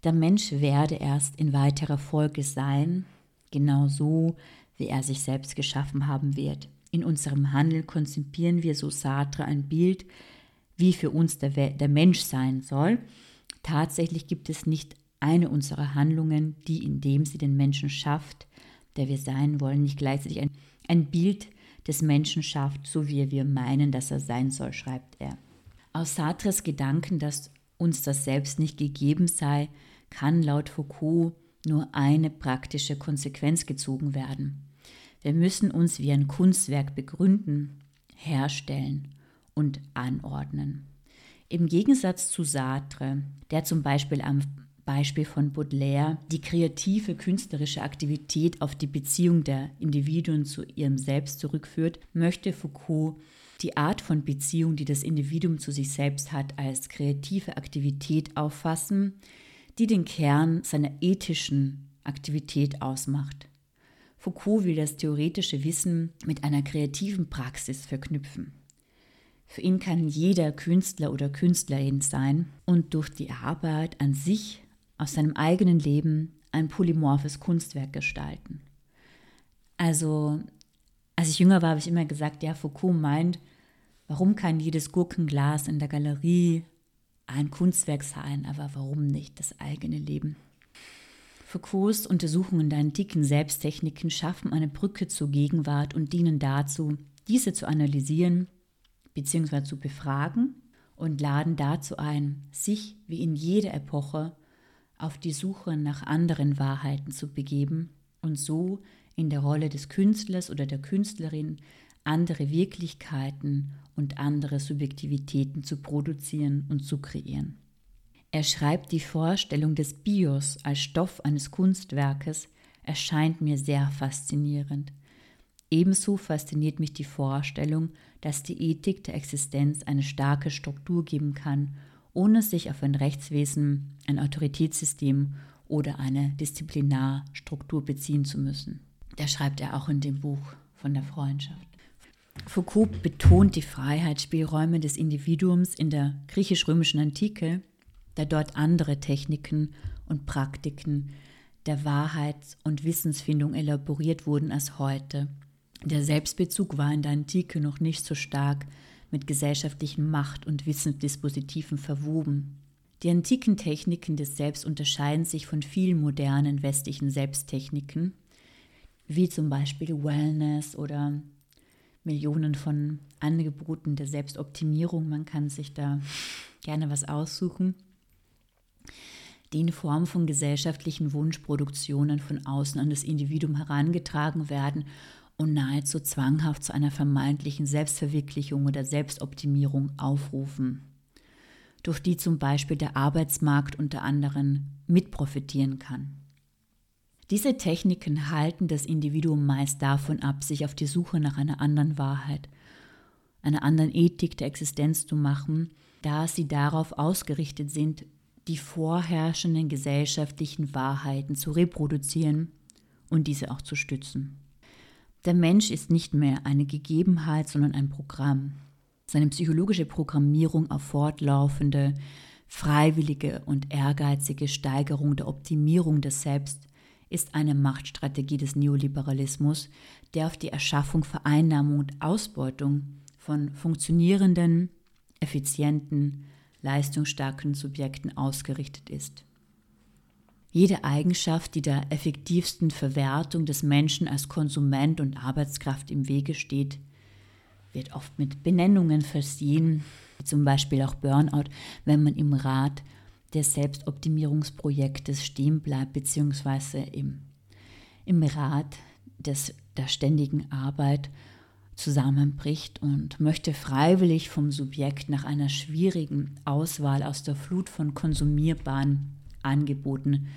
Der Mensch werde erst in weiterer Folge sein, genau so, wie er sich selbst geschaffen haben wird. In unserem Handeln konzipieren wir, so Sartre, ein Bild, wie für uns der, der Mensch sein soll. Tatsächlich gibt es nicht eine unserer Handlungen, die, indem sie den Menschen schafft, der wir sein wollen, nicht gleichzeitig ein, ein Bild des Menschen schafft, so wie wir meinen, dass er sein soll, schreibt er. Aus Sartres Gedanken, dass uns das Selbst nicht gegeben sei, kann laut Foucault nur eine praktische Konsequenz gezogen werden. Wir müssen uns wie ein Kunstwerk begründen, herstellen und anordnen. Im Gegensatz zu Sartre, der zum Beispiel am Beispiel von Baudelaire die kreative künstlerische Aktivität auf die Beziehung der Individuen zu ihrem Selbst zurückführt, möchte Foucault die Art von Beziehung, die das Individuum zu sich selbst hat, als kreative Aktivität auffassen, die den Kern seiner ethischen Aktivität ausmacht. Foucault will das theoretische Wissen mit einer kreativen Praxis verknüpfen. Für ihn kann jeder Künstler oder Künstlerin sein und durch die Arbeit an sich aus seinem eigenen Leben ein polymorphes Kunstwerk gestalten. Also, als ich jünger war, habe ich immer gesagt, ja, Foucault meint, warum kann jedes Gurkenglas in der Galerie ein Kunstwerk sein, aber warum nicht das eigene Leben? Foucaults Untersuchungen der antiken Selbsttechniken schaffen eine Brücke zur Gegenwart und dienen dazu, diese zu analysieren bzw. zu befragen und laden dazu ein, sich wie in jeder Epoche auf die Suche nach anderen Wahrheiten zu begeben und so in der Rolle des Künstlers oder der Künstlerin andere Wirklichkeiten und andere Subjektivitäten zu produzieren und zu kreieren. Er schreibt, die Vorstellung des Bios als Stoff eines Kunstwerkes erscheint mir sehr faszinierend. Ebenso fasziniert mich die Vorstellung, dass die Ethik der Existenz eine starke Struktur geben kann, ohne sich auf ein Rechtswesen, ein Autoritätssystem oder eine Disziplinarstruktur beziehen zu müssen. Da schreibt er auch in dem Buch von der Freundschaft. Foucault betont die Freiheitsspielräume des Individuums in der griechisch-römischen Antike, da dort andere Techniken und Praktiken der Wahrheits- und Wissensfindung elaboriert wurden als heute. Der Selbstbezug war in der Antike noch nicht so stark mit gesellschaftlichen Macht- und Wissensdispositiven verwoben. Die antiken Techniken des Selbst unterscheiden sich von vielen modernen westlichen Selbsttechniken, wie zum Beispiel Wellness oder Millionen von Angeboten der Selbstoptimierung. Man kann sich da gerne was aussuchen, die in Form von gesellschaftlichen Wunschproduktionen von außen an das Individuum herangetragen werden und nahezu zwanghaft zu einer vermeintlichen Selbstverwirklichung oder Selbstoptimierung aufrufen, durch die zum Beispiel der Arbeitsmarkt unter anderem mitprofitieren kann. Diese Techniken halten das Individuum meist davon ab, sich auf die Suche nach einer anderen Wahrheit, einer anderen Ethik der Existenz zu machen, da sie darauf ausgerichtet sind, die vorherrschenden gesellschaftlichen Wahrheiten zu reproduzieren und diese auch zu stützen. Der Mensch ist nicht mehr eine Gegebenheit, sondern ein Programm. Seine psychologische Programmierung auf fortlaufende, freiwillige und ehrgeizige Steigerung der Optimierung des Selbst ist eine Machtstrategie des Neoliberalismus, der auf die Erschaffung, Vereinnahmung und Ausbeutung von funktionierenden, effizienten, leistungsstarken Subjekten ausgerichtet ist. Jede Eigenschaft, die der effektivsten Verwertung des Menschen als Konsument und Arbeitskraft im Wege steht, wird oft mit Benennungen versehen, zum Beispiel auch Burnout, wenn man im Rat des Selbstoptimierungsprojektes stehen bleibt, beziehungsweise im, im Rat des, der ständigen Arbeit zusammenbricht und möchte freiwillig vom Subjekt nach einer schwierigen Auswahl aus der Flut von konsumierbaren Angeboten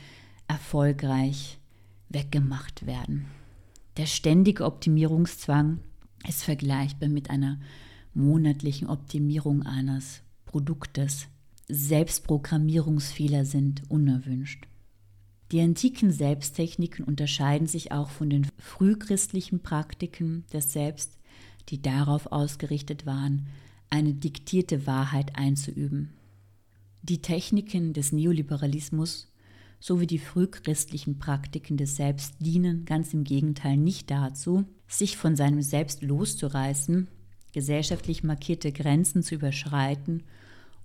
erfolgreich weggemacht werden. Der ständige Optimierungszwang ist vergleichbar mit einer monatlichen Optimierung eines Produktes. Selbstprogrammierungsfehler sind unerwünscht. Die antiken Selbsttechniken unterscheiden sich auch von den frühchristlichen Praktiken des Selbst, die darauf ausgerichtet waren, eine diktierte Wahrheit einzuüben. Die Techniken des Neoliberalismus sowie die frühchristlichen Praktiken des Selbst dienen ganz im Gegenteil nicht dazu, sich von seinem Selbst loszureißen, gesellschaftlich markierte Grenzen zu überschreiten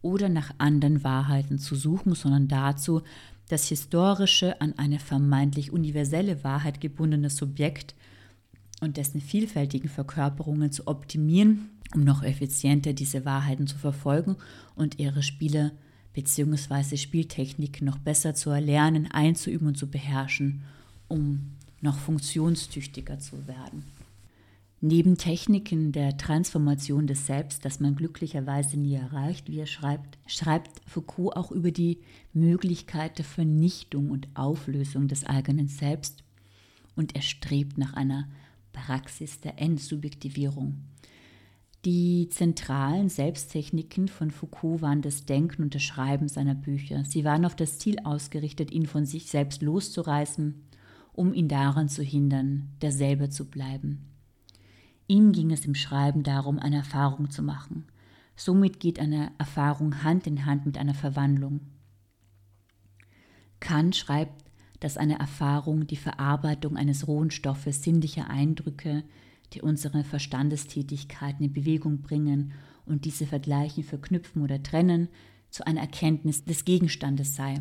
oder nach anderen Wahrheiten zu suchen, sondern dazu, das historische, an eine vermeintlich universelle Wahrheit gebundene Subjekt und dessen vielfältigen Verkörperungen zu optimieren, um noch effizienter diese Wahrheiten zu verfolgen und ihre Spiele zu bzw. Spieltechnik noch besser zu erlernen, einzuüben und zu beherrschen, um noch funktionstüchtiger zu werden. Neben Techniken der Transformation des Selbst, das man glücklicherweise nie erreicht, wie er schreibt, schreibt Foucault auch über die Möglichkeit der Vernichtung und Auflösung des eigenen Selbst und er strebt nach einer Praxis der Entsubjektivierung, die zentralen Selbsttechniken von Foucault waren das Denken und das Schreiben seiner Bücher. Sie waren auf das Ziel ausgerichtet, ihn von sich selbst loszureißen, um ihn daran zu hindern, derselbe zu bleiben. Ihm ging es im Schreiben darum, eine Erfahrung zu machen. Somit geht eine Erfahrung Hand in Hand mit einer Verwandlung. Kant schreibt, dass eine Erfahrung die Verarbeitung eines rohen Stoffes sinnlicher Eindrücke, die unsere Verstandestätigkeiten in Bewegung bringen und diese vergleichen, verknüpfen oder trennen, zu einer Erkenntnis des Gegenstandes sei.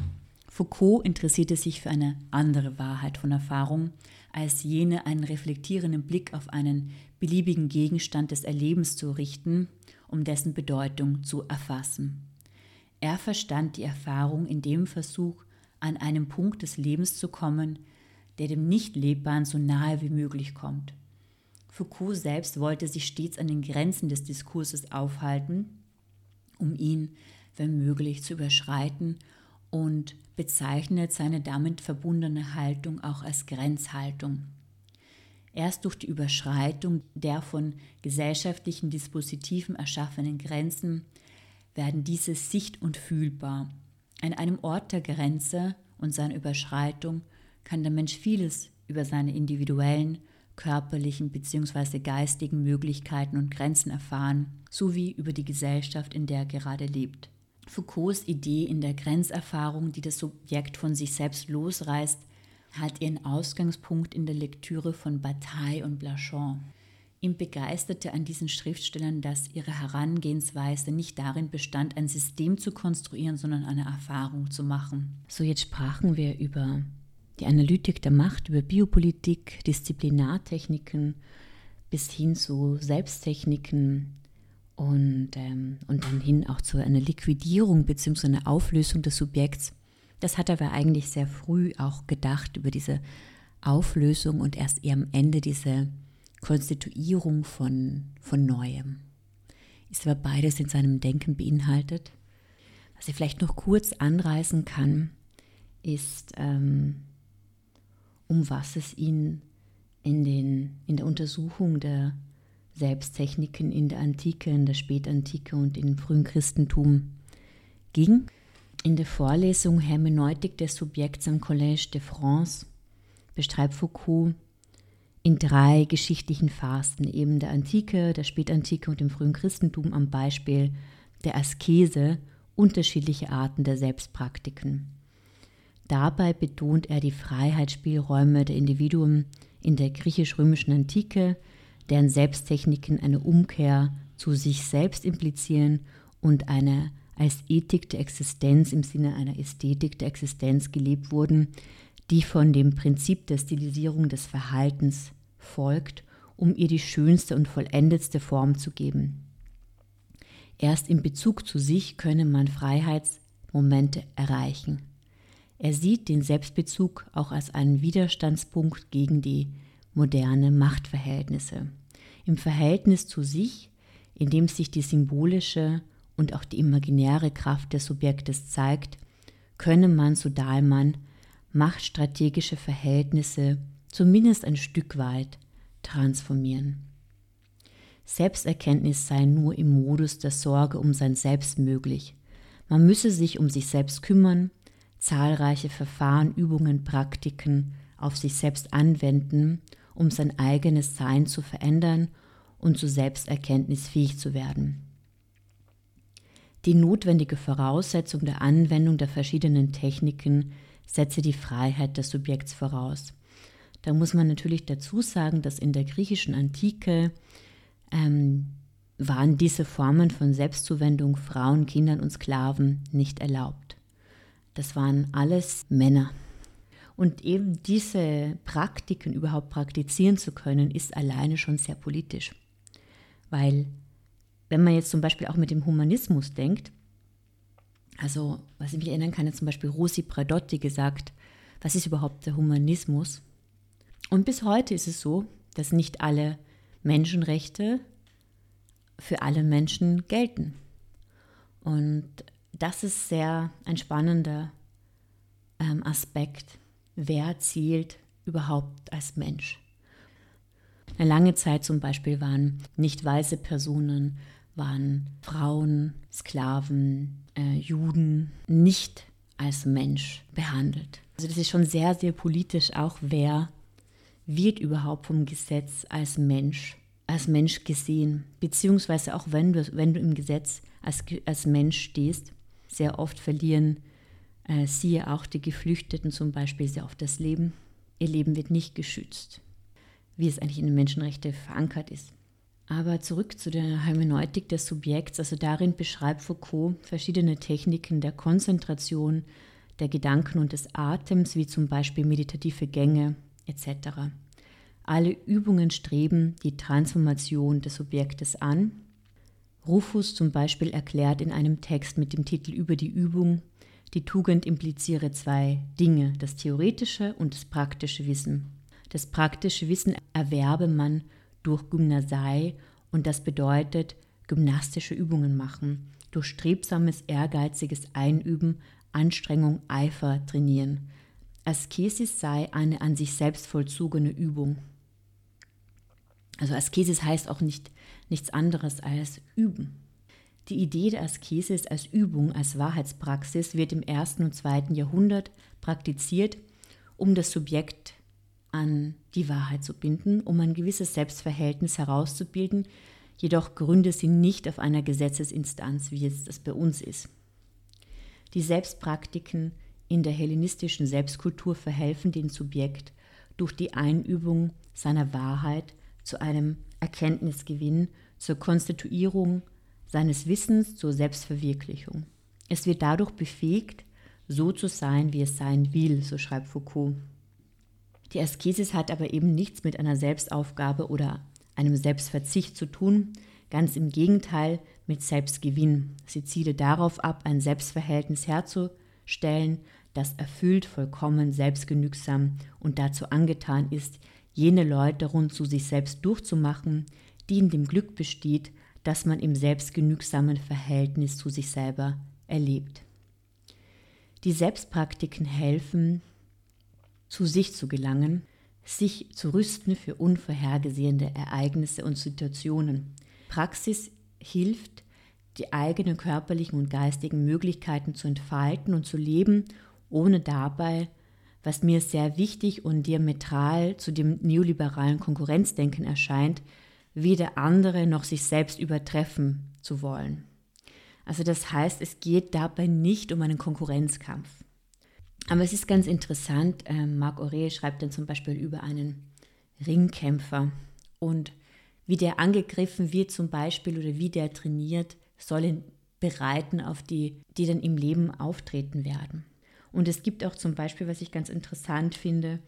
Foucault interessierte sich für eine andere Wahrheit von Erfahrung, als jene einen reflektierenden Blick auf einen beliebigen Gegenstand des Erlebens zu richten, um dessen Bedeutung zu erfassen. Er verstand die Erfahrung in dem Versuch, an einem Punkt des Lebens zu kommen, der dem Nicht-Lebbaren so nahe wie möglich kommt. Foucault selbst wollte sich stets an den Grenzen des Diskurses aufhalten, um ihn, wenn möglich, zu überschreiten und bezeichnet seine damit verbundene Haltung auch als Grenzhaltung. Erst durch die Überschreitung der von gesellschaftlichen Dispositiven erschaffenen Grenzen werden diese sicht- und fühlbar. An einem Ort der Grenze und seiner Überschreitung kann der Mensch vieles über seine individuellen, körperlichen bzw. geistigen Möglichkeiten und Grenzen erfahren, sowie über die Gesellschaft, in der er gerade lebt. Foucaults Idee in der Grenzerfahrung, die das Subjekt von sich selbst losreißt, hat ihren Ausgangspunkt in der Lektüre von Bataille und Blachon. Ihm begeisterte an diesen Schriftstellern, dass ihre Herangehensweise nicht darin bestand, ein System zu konstruieren, sondern eine Erfahrung zu machen. So jetzt sprachen wir über die Analytik der Macht, über Biopolitik, Disziplinartechniken bis hin zu Selbsttechniken und, ähm, und dann hin auch zu einer Liquidierung bzw. einer Auflösung des Subjekts. Das hat er aber eigentlich sehr früh auch gedacht über diese Auflösung und erst eher am Ende diese Konstituierung von, von Neuem. Ist aber beides in seinem Denken beinhaltet. Was ich vielleicht noch kurz anreißen kann, ist, ähm, um was es ihn in, den, in der Untersuchung der Selbsttechniken in der Antike, in der Spätantike und im frühen Christentum ging. In der Vorlesung Hermeneutik des Subjekts am Collège de France beschreibt Foucault in drei geschichtlichen Phasen, eben der Antike, der Spätantike und dem frühen Christentum am Beispiel der Askese unterschiedliche Arten der Selbstpraktiken. Dabei betont er die Freiheitsspielräume der Individuen in der griechisch-römischen Antike, deren Selbsttechniken eine Umkehr zu sich selbst implizieren und eine als Ethik der Existenz im Sinne einer Ästhetik der Existenz gelebt wurden, die von dem Prinzip der Stilisierung des Verhaltens folgt, um ihr die schönste und vollendetste Form zu geben. Erst in Bezug zu sich könne man Freiheitsmomente erreichen. Er sieht den Selbstbezug auch als einen Widerstandspunkt gegen die moderne Machtverhältnisse. Im Verhältnis zu sich, in dem sich die symbolische und auch die imaginäre Kraft des Subjektes zeigt, könne man, so Dahlmann, machtstrategische Verhältnisse zumindest ein Stück weit transformieren. Selbsterkenntnis sei nur im Modus der Sorge um sein Selbst möglich. Man müsse sich um sich selbst kümmern, zahlreiche Verfahren, Übungen, Praktiken auf sich selbst anwenden, um sein eigenes Sein zu verändern und zu Selbsterkenntnis fähig zu werden. Die notwendige Voraussetzung der Anwendung der verschiedenen Techniken setze die Freiheit des Subjekts voraus. Da muss man natürlich dazu sagen, dass in der griechischen Antike ähm, waren diese Formen von Selbstzuwendung Frauen, Kindern und Sklaven nicht erlaubt. Das waren alles Männer. Und eben diese Praktiken überhaupt praktizieren zu können, ist alleine schon sehr politisch. Weil, wenn man jetzt zum Beispiel auch mit dem Humanismus denkt, also was ich mich erinnern kann, hat zum Beispiel Rosi Pradotti gesagt, was ist überhaupt der Humanismus? Und bis heute ist es so, dass nicht alle Menschenrechte für alle Menschen gelten. Und das ist sehr ein spannender ähm, Aspekt. Wer zählt überhaupt als Mensch? Eine lange Zeit zum Beispiel waren nicht weiße Personen, waren Frauen, Sklaven, äh, Juden nicht als Mensch behandelt. Also das ist schon sehr, sehr politisch auch, wer wird überhaupt vom Gesetz als Mensch, als Mensch gesehen, beziehungsweise auch wenn du, wenn du im Gesetz als, als Mensch stehst, sehr oft verlieren äh, siehe auch die Geflüchteten zum Beispiel sehr oft das Leben. Ihr Leben wird nicht geschützt, wie es eigentlich in den Menschenrechten verankert ist. Aber zurück zu der Hermeneutik des Subjekts, also darin beschreibt Foucault verschiedene Techniken der Konzentration, der Gedanken und des Atems, wie zum Beispiel meditative Gänge etc. Alle Übungen streben die Transformation des Subjektes an Rufus zum Beispiel erklärt in einem Text mit dem Titel Über die Übung, die Tugend impliziere zwei Dinge, das theoretische und das praktische Wissen. Das praktische Wissen erwerbe man durch Gymnasei und das bedeutet gymnastische Übungen machen. durch strebsames, ehrgeiziges Einüben, Anstrengung, Eifer trainieren. Askesis sei eine an sich selbst vollzogene Übung. Also Askesis heißt auch nicht nichts anderes als üben. Die Idee der Askesis als Übung, als Wahrheitspraxis wird im ersten und zweiten Jahrhundert praktiziert, um das Subjekt an die Wahrheit zu binden, um ein gewisses Selbstverhältnis herauszubilden, jedoch gründe sie nicht auf einer Gesetzesinstanz, wie es das bei uns ist. Die Selbstpraktiken in der hellenistischen Selbstkultur verhelfen dem Subjekt durch die Einübung seiner Wahrheit zu einem Erkenntnisgewinn, zur Konstituierung seines Wissens, zur Selbstverwirklichung. Es wird dadurch befähigt, so zu sein, wie es sein will, so schreibt Foucault. Die Askesis hat aber eben nichts mit einer Selbstaufgabe oder einem Selbstverzicht zu tun, ganz im Gegenteil mit Selbstgewinn. Sie ziele darauf ab, ein Selbstverhältnis herzustellen, das erfüllt, vollkommen, selbstgenügsam und dazu angetan ist, jene Leute rund zu sich selbst durchzumachen, die in dem Glück besteht, das man im selbstgenügsamen Verhältnis zu sich selber erlebt. Die Selbstpraktiken helfen, zu sich zu gelangen, sich zu rüsten für unvorhergesehene Ereignisse und Situationen. Praxis hilft, die eigenen körperlichen und geistigen Möglichkeiten zu entfalten und zu leben, ohne dabei, was mir sehr wichtig und diametral zu dem neoliberalen Konkurrenzdenken erscheint, weder andere noch sich selbst übertreffen zu wollen. Also das heißt, es geht dabei nicht um einen Konkurrenzkampf. Aber es ist ganz interessant, äh, Marc Aurel schreibt dann zum Beispiel über einen Ringkämpfer und wie der angegriffen wird zum Beispiel oder wie der trainiert, soll ihn bereiten auf die, die dann im Leben auftreten werden. Und es gibt auch zum Beispiel, was ich ganz interessant finde,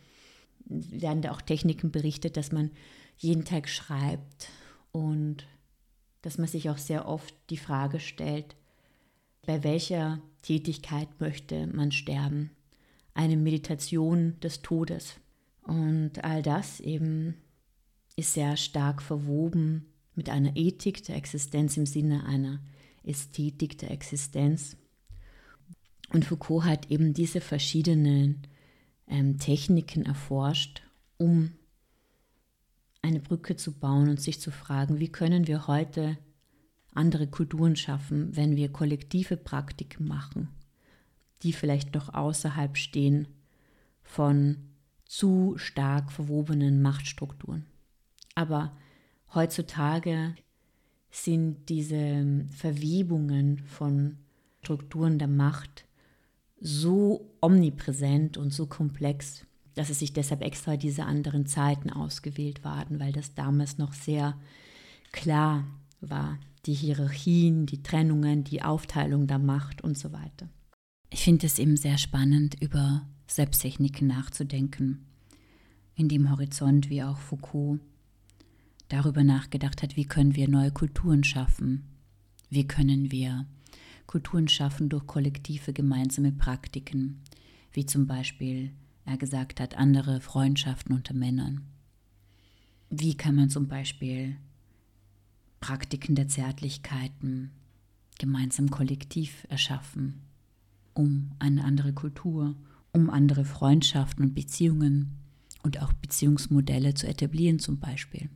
werden da auch Techniken berichtet, dass man jeden Tag schreibt und dass man sich auch sehr oft die Frage stellt, bei welcher Tätigkeit möchte man sterben? Eine Meditation des Todes. Und all das eben ist sehr stark verwoben mit einer Ethik der Existenz im Sinne einer Ästhetik der Existenz. Und Foucault hat eben diese verschiedenen ähm, Techniken erforscht, um eine Brücke zu bauen und sich zu fragen, wie können wir heute andere Kulturen schaffen, wenn wir kollektive Praktiken machen, die vielleicht noch außerhalb stehen von zu stark verwobenen Machtstrukturen. Aber heutzutage sind diese Verwebungen von Strukturen der Macht so omnipräsent und so komplex, dass es sich deshalb extra diese anderen Zeiten ausgewählt waren, weil das damals noch sehr klar war. Die Hierarchien, die Trennungen, die Aufteilung der Macht und so weiter. Ich finde es eben sehr spannend, über Selbsttechniken nachzudenken, in dem Horizont, wie auch Foucault darüber nachgedacht hat, wie können wir neue Kulturen schaffen, wie können wir Kulturen schaffen durch kollektive gemeinsame Praktiken, wie zum Beispiel er gesagt hat, andere Freundschaften unter Männern. Wie kann man zum Beispiel Praktiken der Zärtlichkeiten gemeinsam kollektiv erschaffen, um eine andere Kultur, um andere Freundschaften und Beziehungen und auch Beziehungsmodelle zu etablieren zum Beispiel.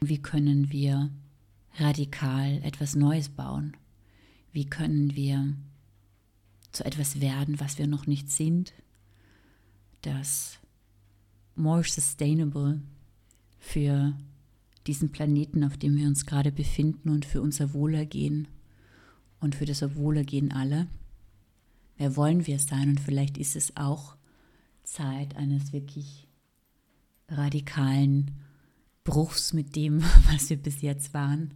Wie können wir radikal etwas Neues bauen? Wie können wir zu etwas werden, was wir noch nicht sind, das more sustainable für diesen Planeten, auf dem wir uns gerade befinden und für unser Wohlergehen und für das Wohlergehen aller. Wer wollen wir sein? Und vielleicht ist es auch Zeit eines wirklich radikalen Bruchs mit dem, <laughs> was wir bis jetzt waren,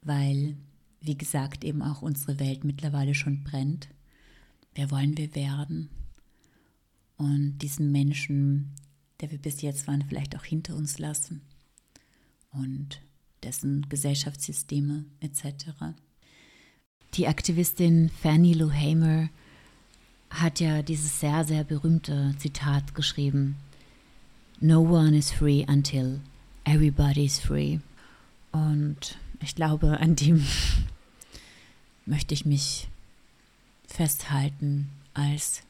weil, wie gesagt, eben auch unsere Welt mittlerweile schon brennt. Wer wollen wir werden? und diesen Menschen, der wir bis jetzt waren, vielleicht auch hinter uns lassen und dessen Gesellschaftssysteme etc. Die Aktivistin Fannie Lou Hamer hat ja dieses sehr, sehr berühmte Zitat geschrieben. No one is free until everybody is free. Und ich glaube, an dem möchte ich mich festhalten als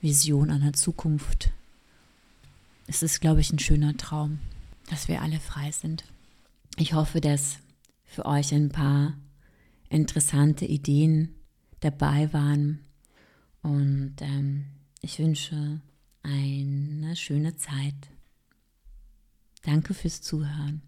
Vision einer Zukunft. Es ist, glaube ich, ein schöner Traum, dass wir alle frei sind. Ich hoffe, dass für euch ein paar interessante Ideen dabei waren und ähm, ich wünsche eine schöne Zeit. Danke fürs Zuhören.